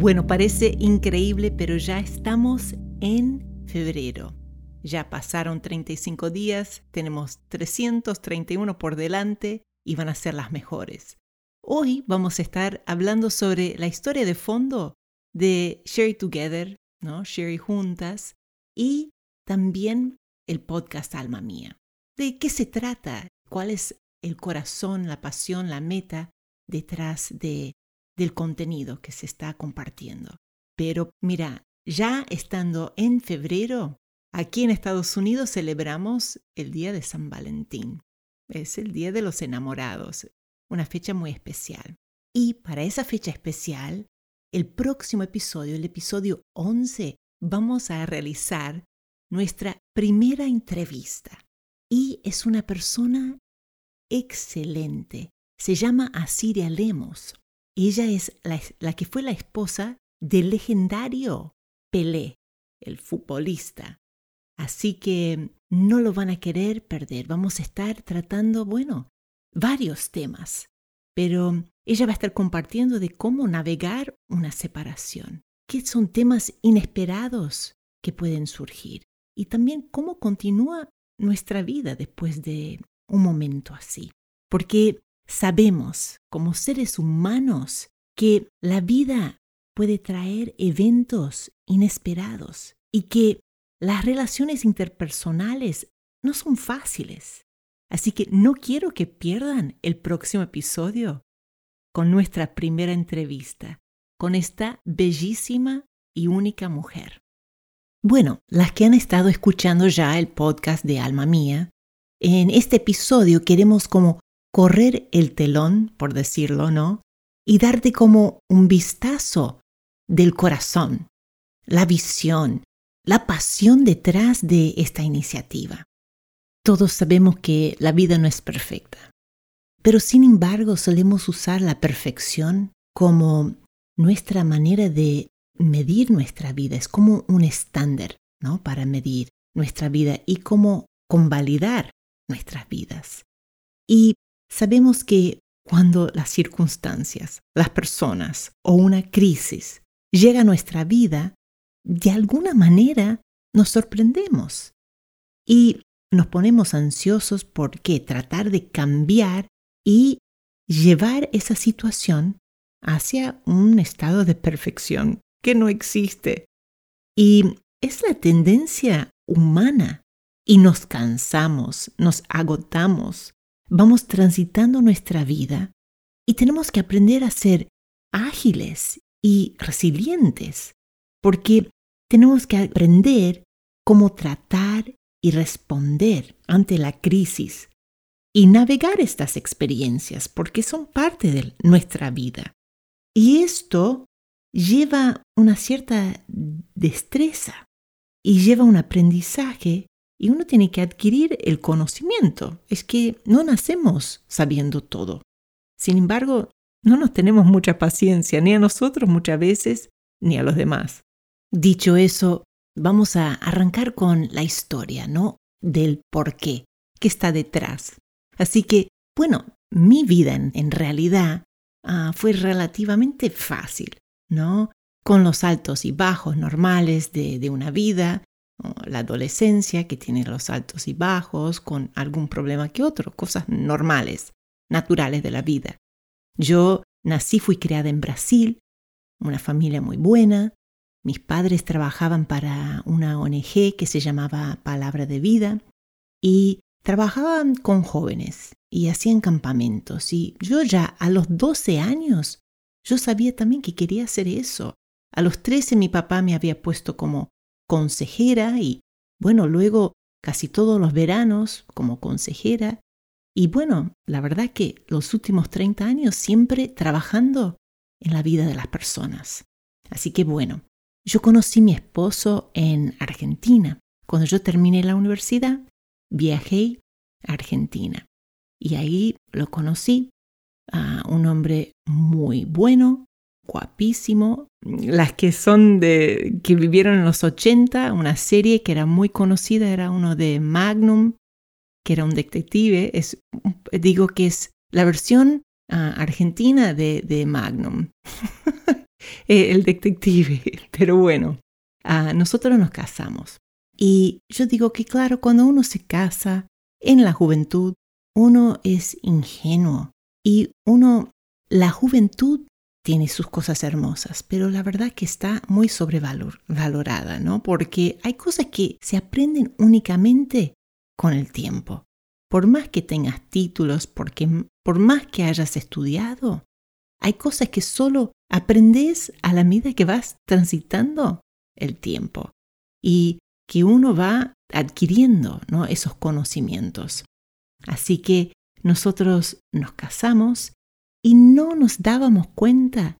Bueno, parece increíble, pero ya estamos en febrero. Ya pasaron 35 días, tenemos 331 por delante y van a ser las mejores. Hoy vamos a estar hablando sobre la historia de fondo de Sherry Together, ¿no? Sherry Juntas, y también el podcast Alma Mía. ¿De qué se trata? ¿Cuál es el corazón, la pasión, la meta detrás de del contenido que se está compartiendo. Pero mira, ya estando en febrero, aquí en Estados Unidos celebramos el Día de San Valentín. Es el Día de los Enamorados, una fecha muy especial. Y para esa fecha especial, el próximo episodio, el episodio 11, vamos a realizar nuestra primera entrevista. Y es una persona excelente. Se llama Asiria Lemos. Ella es la, que fue la esposa del legendario Pelé, el futbolista. Así que no lo van a querer perder. Vamos a estar tratando, bueno, varios temas, pero ella va a estar compartiendo de cómo navegar una separación, qué son temas inesperados que pueden surgir y también cómo continúa nuestra vida después de un momento así. Porque Sabemos, como seres humanos, que la vida puede traer eventos inesperados y que las relaciones interpersonales no son fáciles. Así que no quiero que pierdan el próximo episodio con nuestra primera entrevista con esta bellísima y única mujer. Bueno, las que han estado escuchando ya el podcast de Alma Mía, en este episodio queremos como correr el telón, por decirlo, ¿no? Y darte como un vistazo del corazón, la visión, la pasión detrás de esta iniciativa. Todos sabemos que la vida no es perfecta, pero sin embargo solemos usar la perfección como nuestra manera de medir nuestra vida, es como un estándar, ¿no? Para medir nuestra vida y como convalidar nuestras vidas. Y Sabemos que cuando las circunstancias, las personas o una crisis llega a nuestra vida, de alguna manera nos sorprendemos y nos ponemos ansiosos porque tratar de cambiar y llevar esa situación hacia un estado de perfección que no existe. Y es la tendencia humana y nos cansamos, nos agotamos vamos transitando nuestra vida y tenemos que aprender a ser ágiles y resilientes, porque tenemos que aprender cómo tratar y responder ante la crisis y navegar estas experiencias, porque son parte de nuestra vida. Y esto lleva una cierta destreza y lleva un aprendizaje y uno tiene que adquirir el conocimiento. Es que no nacemos sabiendo todo. Sin embargo, no nos tenemos mucha paciencia, ni a nosotros muchas veces, ni a los demás. Dicho eso, vamos a arrancar con la historia, ¿no? Del por qué, qué está detrás. Así que, bueno, mi vida en, realidad ah, fue relativamente fácil, ¿no? Con los altos y bajos normales de, de una vida, la adolescencia que tiene los altos y bajos, con algún problema que otro, cosas normales, naturales de la vida. Yo nací, fui creada en Brasil, una familia muy buena. Mis padres trabajaban para una ONG que se llamaba Palabra de Vida y trabajaban con jóvenes y hacían campamentos. Y yo ya a los 12 años, yo sabía también que quería hacer eso. A los 13 mi papá me había puesto como consejera y, bueno, luego casi todos los veranos como consejera Y bueno, la verdad que los últimos 30 años siempre trabajando en la vida de las personas. Así que bueno, yo conocí a mi esposo en Argentina. Cuando yo terminé la universidad, viajé a Argentina. Y ahí lo conocí a un hombre muy bueno, guapísimo. Las que son de que vivieron en los 80, una serie que era muy conocida era uno de Magnum, que era un detective. Es, digo que es la versión ah, argentina de, Magnum. Eh, el detective. Pero bueno, ah, nosotros nos casamos. Y yo digo que claro, cuando uno se casa en la juventud, uno es ingenuo y uno, la juventud tiene sus cosas hermosas, pero la verdad que está muy sobrevalorada, ¿no? Porque hay cosas que se aprenden únicamente con el tiempo. Por más que tengas títulos, porque, por más que hayas estudiado, hay cosas que solo aprendes a la medida que vas transitando el tiempo y que uno va adquiriendo ¿no? esos conocimientos. Así que nosotros nos casamos y no nos dábamos cuenta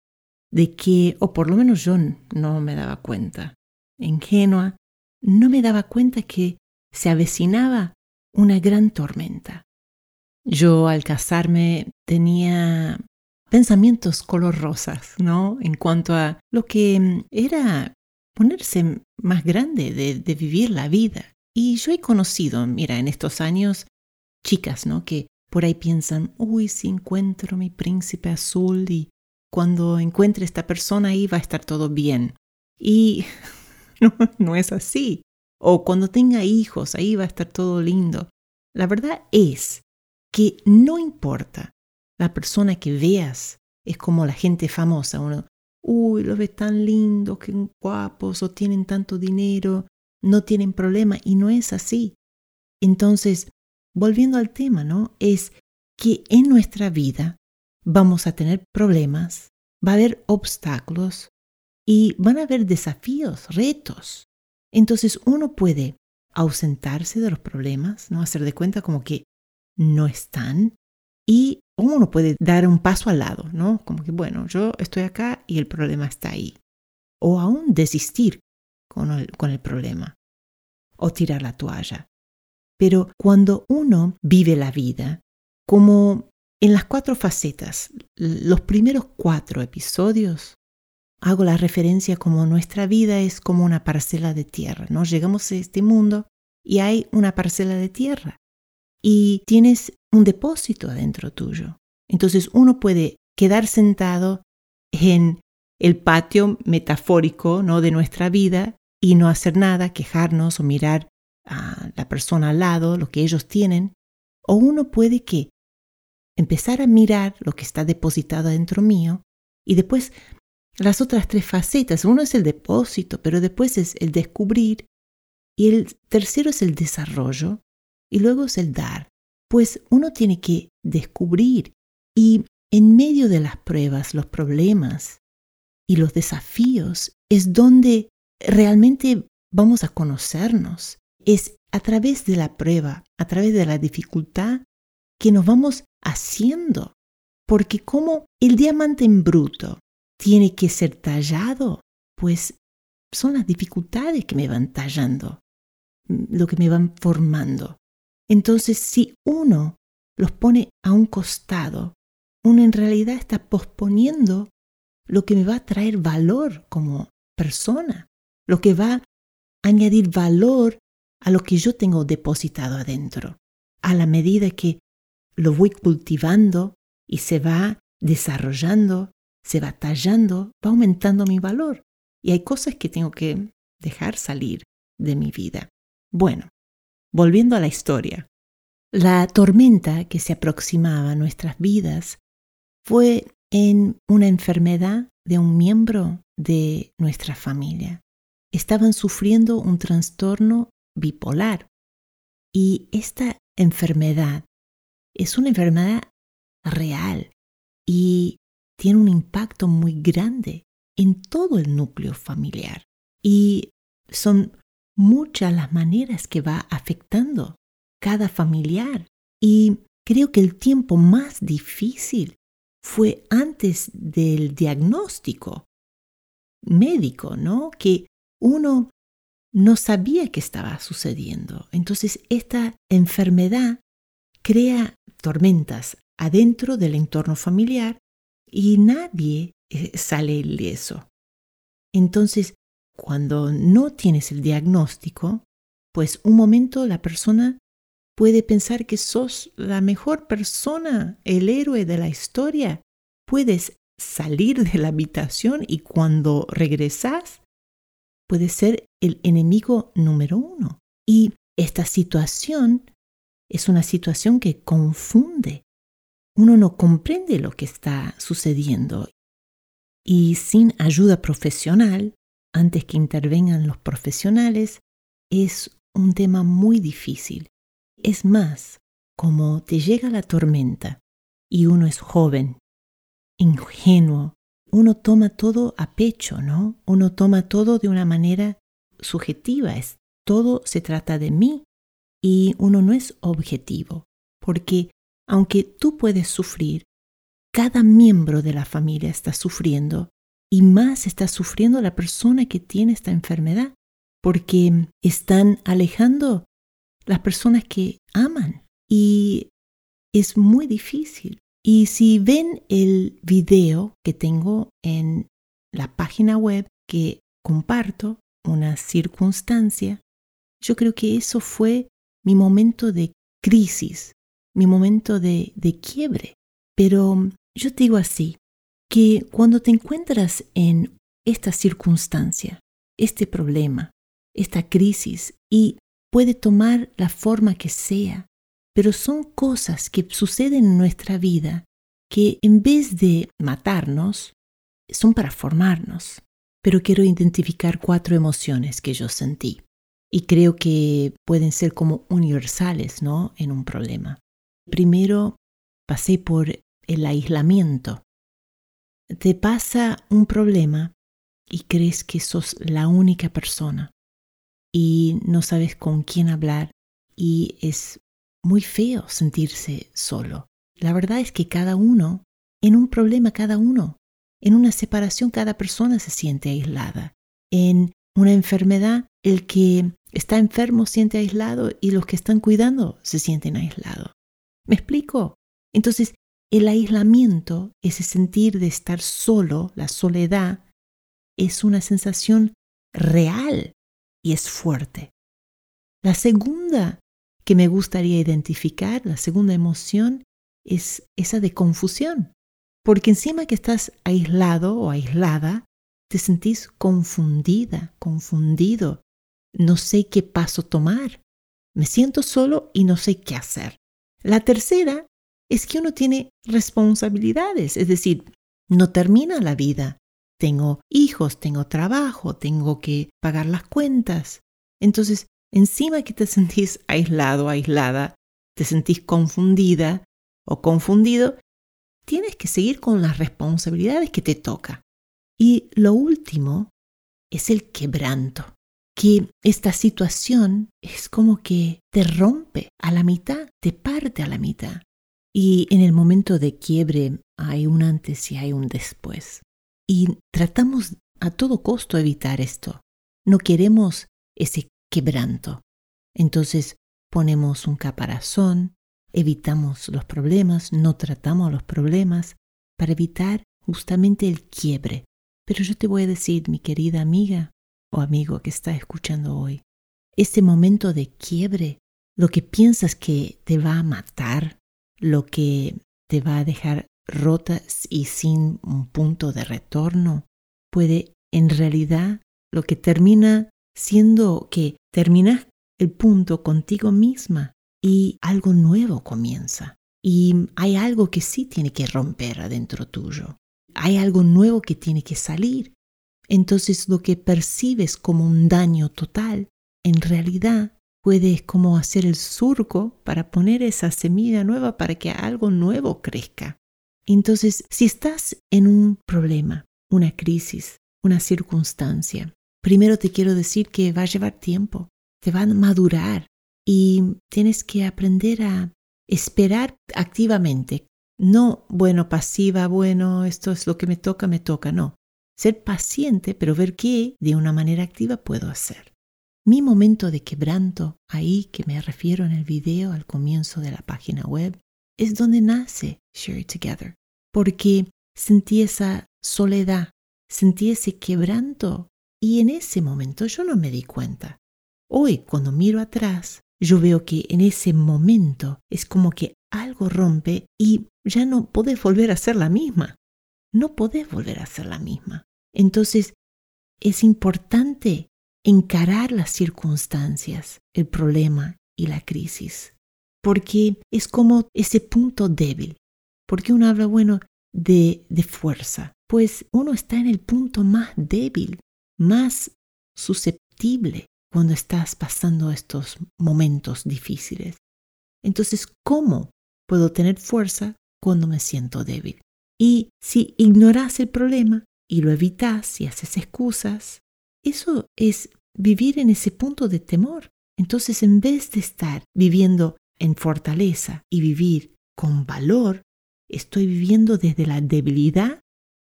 de que, o por lo menos yo no me daba cuenta, ingenua, no me daba cuenta que se avecinaba una gran tormenta. Yo al casarme tenía pensamientos color rosas, ¿no? En cuanto a lo que mm, era ponerse más grande de, de, vivir la vida. Y yo he conocido, mira, en estos años, chicas, ¿no? Que por ahí piensan, uy, si encuentro mi príncipe azul y cuando encuentre esta persona ahí va a estar todo bien. Y no, no es así. O cuando tenga hijos, ahí va a estar todo lindo. La verdad es que no importa la persona que veas, es como la gente famosa. Uno, uy, lo ves tan lindo, qué guapos, o tienen tanto dinero, no tienen problema. Y no es así. Entonces, volviendo al tema, ¿no? Es que en nuestra vida vamos a tener problemas, va a haber obstáculos y van a haber desafíos, retos. Entonces uno puede ausentarse de los problemas, ¿no? Hacer de cuenta como que no están y uno puede dar un paso al lado, ¿no? Como que, bueno, yo estoy acá y el problema está ahí. O aún desistir con el, con el problema. O tirar la toalla. Pero cuando uno vive la vida, como en las cuatro facetas, los primeros cuatro episodios, hago la referencia como nuestra vida es como una parcela de tierra, ¿no? Llegamos a este mundo y hay una parcela de tierra y tienes un depósito adentro tuyo. Entonces uno puede quedar sentado en el patio metafórico ¿no? de nuestra vida y no hacer nada, quejarnos o mirar a la persona al lado, lo que ellos tienen, o uno puede que empezar a mirar lo que está depositado dentro mío y después las otras tres facetas. Uno es el depósito, pero después es el descubrir y el tercero es el desarrollo y luego es el dar. Pues uno tiene que descubrir y en medio de las pruebas, los problemas y los desafíos es donde realmente vamos a conocernos es a través de la prueba, a través de la dificultad, que nos vamos haciendo. Porque como el diamante en bruto tiene que ser tallado, pues son las dificultades que me van tallando, lo que me van formando. Entonces, si uno los pone a un costado, uno en realidad está posponiendo lo que me va a traer valor como persona, lo que va a añadir valor a lo que yo tengo depositado adentro. A la medida que lo voy cultivando y se va desarrollando, se va tallando, va aumentando mi valor. Y hay cosas que tengo que dejar salir de mi vida. Bueno, volviendo a la historia. La tormenta que se aproximaba a nuestras vidas fue en una enfermedad de un miembro de nuestra familia. Estaban sufriendo un trastorno bipolar. Y esta enfermedad es una enfermedad real y tiene un impacto muy grande en todo el núcleo familiar. Y son muchas las maneras que va afectando cada familiar. Y creo que el tiempo más difícil fue antes del diagnóstico médico, ¿no? Que uno no sabía qué estaba sucediendo. Entonces esta enfermedad crea tormentas adentro del entorno familiar y nadie eh, sale ileso. Entonces, cuando no tienes el diagnóstico, pues un momento la persona puede pensar que sos la mejor persona, el héroe de la historia. Puedes salir de la habitación y cuando regresas, puedes ser el enemigo número uno. Y esta situación es una situación que confunde. Uno no comprende lo que está sucediendo. Y sin ayuda profesional, antes que intervengan los profesionales, es un tema muy difícil. Es más, como te llega la tormenta y uno es joven, ingenuo, uno toma todo a pecho, ¿no? Uno toma todo de una manera subjetiva, es todo se trata de mí y uno no es objetivo, porque aunque tú puedes sufrir, cada miembro de la familia está sufriendo y más está sufriendo la persona que tiene esta enfermedad, porque están alejando las personas que aman y es muy difícil. Y si ven el video que tengo en la página web que comparto, una circunstancia, yo creo que eso fue mi momento de crisis, mi momento de, de quiebre. Pero yo digo así, que cuando te encuentras en esta circunstancia, este problema, esta crisis, y puede tomar la forma que sea, pero son cosas que suceden en nuestra vida que en vez de matarnos, son para formarnos. Pero quiero identificar cuatro emociones que yo sentí y creo que pueden ser como universales, ¿no? En un problema. Primero, pasé por el aislamiento. Te pasa un problema y crees que sos la única persona y no sabes con quién hablar y es muy feo sentirse solo. La verdad es que cada uno, en un problema cada uno, en una separación cada persona se siente aislada. En una enfermedad, el que está enfermo siente aislado y los que están cuidando se sienten aislados. ¿Me explico? Entonces, el aislamiento, ese sentir de estar solo, la soledad, es una sensación real y es fuerte. La segunda que me gustaría identificar, la segunda emoción, es esa de confusión. Porque encima que estás aislado o aislada, te sentís confundida, confundido. No sé qué paso tomar. Me siento solo y no sé qué hacer. La tercera es que uno tiene responsabilidades, es decir, no termina la vida. Tengo hijos, tengo trabajo, tengo que pagar las cuentas. Entonces, encima que te sentís aislado, aislada, te sentís confundida o confundido, tienes que seguir con las responsabilidades que te toca. Y lo último es el quebranto, que esta situación es como que te rompe a la mitad, te parte a la mitad. Y en el momento de quiebre hay un antes y hay un después. Y tratamos a todo costo evitar esto. No queremos ese quebranto. Entonces ponemos un caparazón, evitamos los problemas, no tratamos los problemas para evitar justamente el quiebre. Pero yo te voy a decir, mi querida amiga o amigo que está escuchando hoy, ese momento de quiebre, lo que piensas que te va a matar, lo que te va a dejar rota y sin un punto de retorno, puede en realidad lo que termina siendo que terminas el punto contigo misma y algo nuevo comienza. Y hay algo que sí tiene que romper adentro tuyo. Hay algo nuevo que tiene que salir. Entonces lo que percibes como un daño total, en realidad puedes como hacer el surco para poner esa semilla nueva para que algo nuevo crezca. Entonces, si estás en un problema, una crisis, una circunstancia, primero te quiero decir que va a llevar tiempo, te va a madurar, y tienes que aprender a esperar activamente. No, bueno, pasiva, bueno, esto es lo que me toca, me toca, no. Ser paciente, pero ver qué de una manera activa puedo hacer. Mi momento de quebranto, ahí que me refiero en el video al comienzo de la página web, es donde nace Share It Together, porque sentí esa soledad, sentí ese quebranto y en ese momento yo no me di cuenta. Hoy, cuando miro atrás, yo veo que en ese momento es como que algo rompe y ya no podés volver a ser la misma. No podés volver a ser la misma. Entonces, es importante encarar las circunstancias, el problema y la crisis, porque es como ese punto débil. Porque uno habla, bueno, de, de fuerza, pues uno está en el punto más débil, más susceptible cuando estás pasando estos momentos difíciles. Entonces, ¿cómo puedo tener fuerza cuando me siento débil? Y si ignoras el problema y lo evitas y haces excusas, eso es vivir en ese punto de temor. Entonces, en vez de estar viviendo en fortaleza y vivir con valor, estoy viviendo desde la debilidad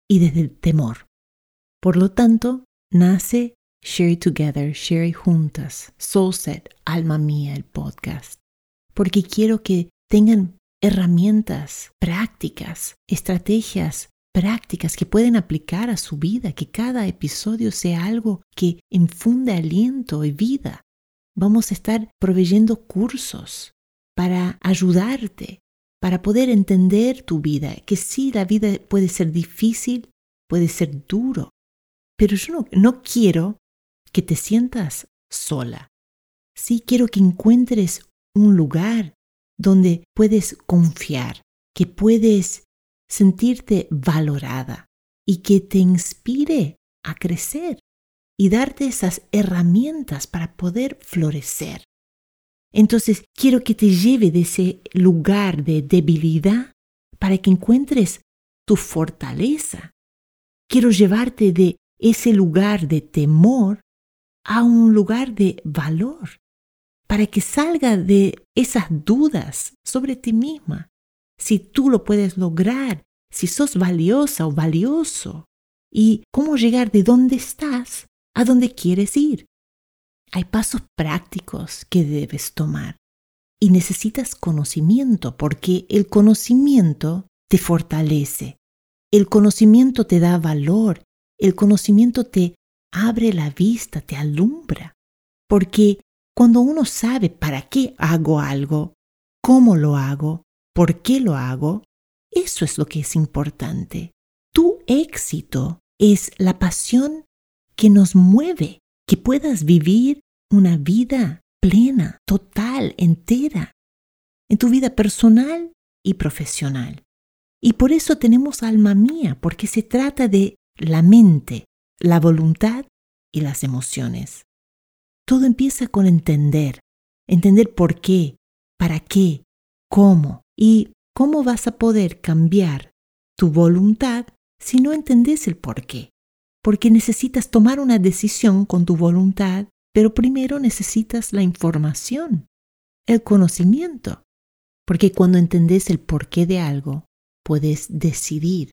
y desde el temor. Por lo tanto, nace Share Together, Share Juntas, Soulset, Alma Mía, el podcast. Porque quiero que tengan herramientas prácticas, estrategias prácticas que pueden aplicar a su vida, que cada episodio sea algo que infunde aliento y vida. Vamos a estar proveyendo cursos para ayudarte, para poder entender tu vida, que sí, la vida puede ser difícil, puede ser duro, pero yo no, no quiero que te sientas sola. Sí quiero que encuentres un lugar donde puedes confiar, que puedes sentirte valorada y que te inspire a crecer y darte esas herramientas para poder florecer. Entonces quiero que te lleve de ese lugar de debilidad para que encuentres tu fortaleza. Quiero llevarte de ese lugar de temor a un lugar de valor, para que salga de esas dudas sobre ti misma, si tú lo puedes lograr, si sos valiosa o valioso, y cómo llegar de donde estás a donde quieres ir. Hay pasos prácticos que debes tomar y necesitas conocimiento porque el conocimiento te fortalece, el conocimiento te da valor, el conocimiento te abre la vista, te alumbra. Porque cuando uno sabe para qué hago algo, cómo lo hago, por qué lo hago, eso es lo que es importante. Tu éxito es la pasión que nos mueve, que puedas vivir una vida plena, total, entera, en tu vida personal y profesional. Y por eso tenemos alma mía, porque se trata de la mente, la voluntad y las emociones. Todo empieza con entender, entender por qué, para qué, cómo y cómo vas a poder cambiar tu voluntad si no entendés el por qué. Porque necesitas tomar una decisión con tu voluntad, pero primero necesitas la información, el conocimiento. Porque cuando entendés el porqué de algo, puedes decidir.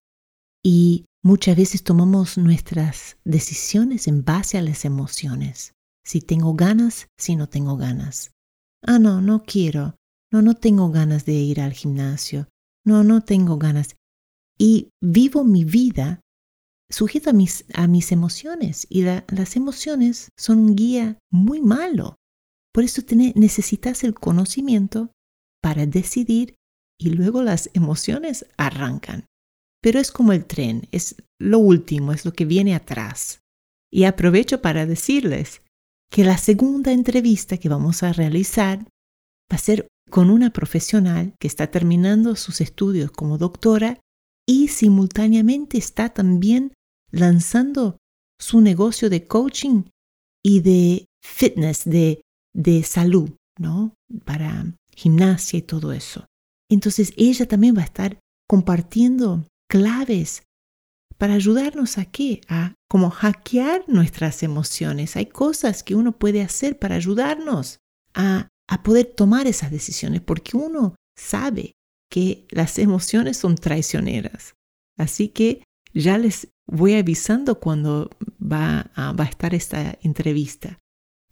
Y Muchas veces tomamos nuestras decisiones en base a las emociones. Si tengo ganas, si no tengo ganas. Ah, no, no quiero. No, no tengo ganas de ir al gimnasio. No, no tengo ganas. Y vivo mi vida sujeta a mis, a mis emociones. Y las emociones son un guía muy malo. Por eso necesitas el conocimiento para decidir y luego las emociones arrancan pero es como el tren, es lo último, es lo que viene atrás. Y aprovecho para decirles que la segunda entrevista que vamos a realizar va a ser con una profesional que está terminando sus estudios como doctora y simultáneamente está también lanzando su negocio de coaching y de fitness, de, de salud, ¿no? Para gimnasia y todo eso. Entonces ella también va a estar compartiendo claves para ayudarnos a qué? A como hackear nuestras emociones. Hay cosas que uno puede hacer para ayudarnos a, a poder tomar esas decisiones, porque uno sabe que las emociones son traicioneras. Así que ya les voy avisando cuando va a, va a estar esta entrevista.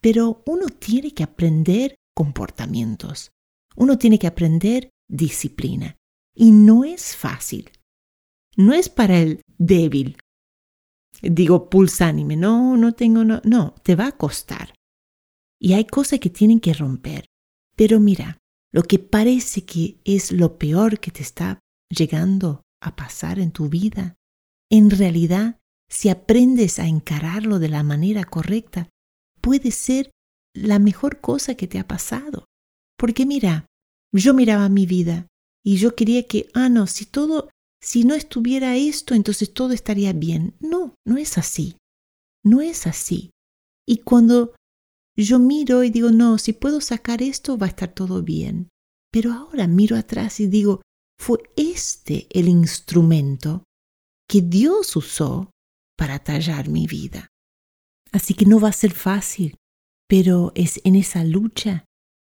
Pero uno tiene que aprender comportamientos. Uno tiene que aprender disciplina. Y no es fácil. No es para el débil. Digo, pulsánime. No, no tengo, no. No, te va a costar. Y hay cosas que tienen que romper. Pero mira, lo que parece que es lo peor que te está llegando a pasar en tu vida, en realidad, si aprendes a encararlo de la manera correcta, puede ser la mejor cosa que te ha pasado. Porque mira, yo miraba mi vida y yo quería que, ah, no, si todo, si no estuviera esto, entonces todo estaría bien. No, no es así. No es así. Y cuando yo miro y digo, no, si puedo sacar esto, va a estar todo bien. Pero ahora miro atrás y digo, fue este el instrumento que Dios usó para tallar mi vida. Así que no va a ser fácil, pero es en esa lucha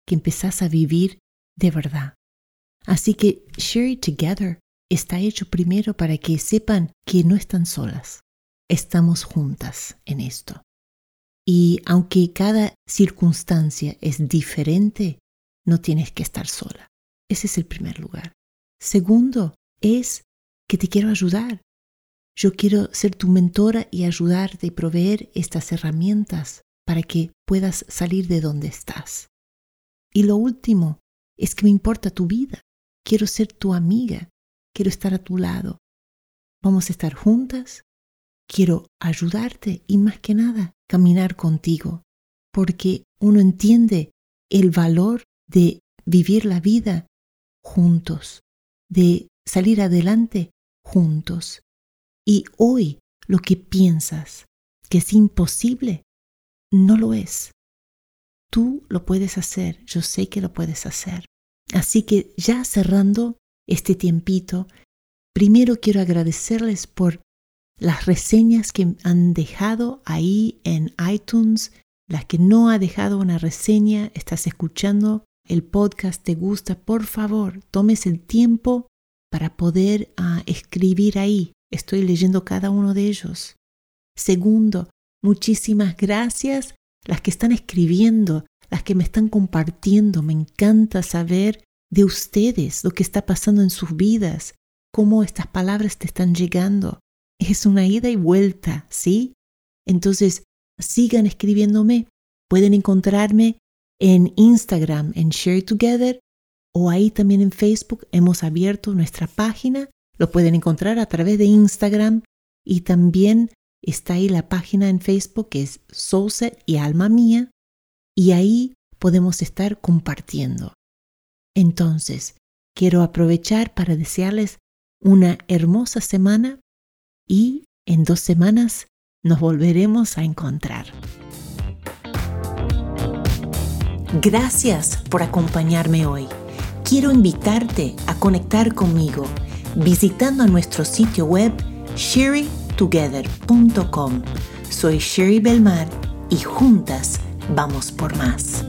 que empezás a vivir de verdad. Así que Share It Together está hecho primero para que sepan que no están solas, estamos juntas en esto. Y aunque cada circunstancia es diferente, no tienes que estar sola. Ese es el primer lugar. Segundo, es que te quiero ayudar. Yo quiero ser tu mentora y ayudarte y proveer estas herramientas para que puedas salir de donde estás. Y lo último es que me importa tu vida. Quiero ser tu amiga. Quiero estar a tu lado. Vamos a estar juntas. Quiero ayudarte y más que nada caminar contigo, porque uno entiende el valor de vivir la vida juntos, de salir adelante juntos. Y hoy lo que piensas que es imposible, no lo es. Tú lo puedes hacer, yo sé que lo puedes hacer. Así que ya cerrando este tiempito, primero quiero agradecerles por las reseñas que han dejado ahí en iTunes, las que no ha dejado una reseña, estás escuchando el podcast, te gusta, por favor, tomes el tiempo para poder ah, escribir ahí. Estoy leyendo cada uno de ellos. Segundo, muchísimas gracias las que están escribiendo, las que me están compartiendo. Me encanta saber de ustedes lo que está pasando en sus vidas, cómo estas palabras te están llegando. Es una ida y vuelta, ¿sí? Entonces, sigan escribiéndome. Pueden encontrarme en Instagram, en Share Together, o ahí también en Facebook hemos abierto nuestra página. Lo pueden encontrar a través de Instagram y también está ahí la página en Facebook que es Soulset y Alma Mía y ahí podemos estar compartiendo. Entonces, quiero aprovechar para desearles una hermosa semana y en dos semanas nos volveremos a encontrar. Gracias por acompañarme hoy. Quiero invitarte a conectar conmigo visitando nuestro sitio web sherrytogether.com. Soy Sherry Belmar y juntas vamos por más.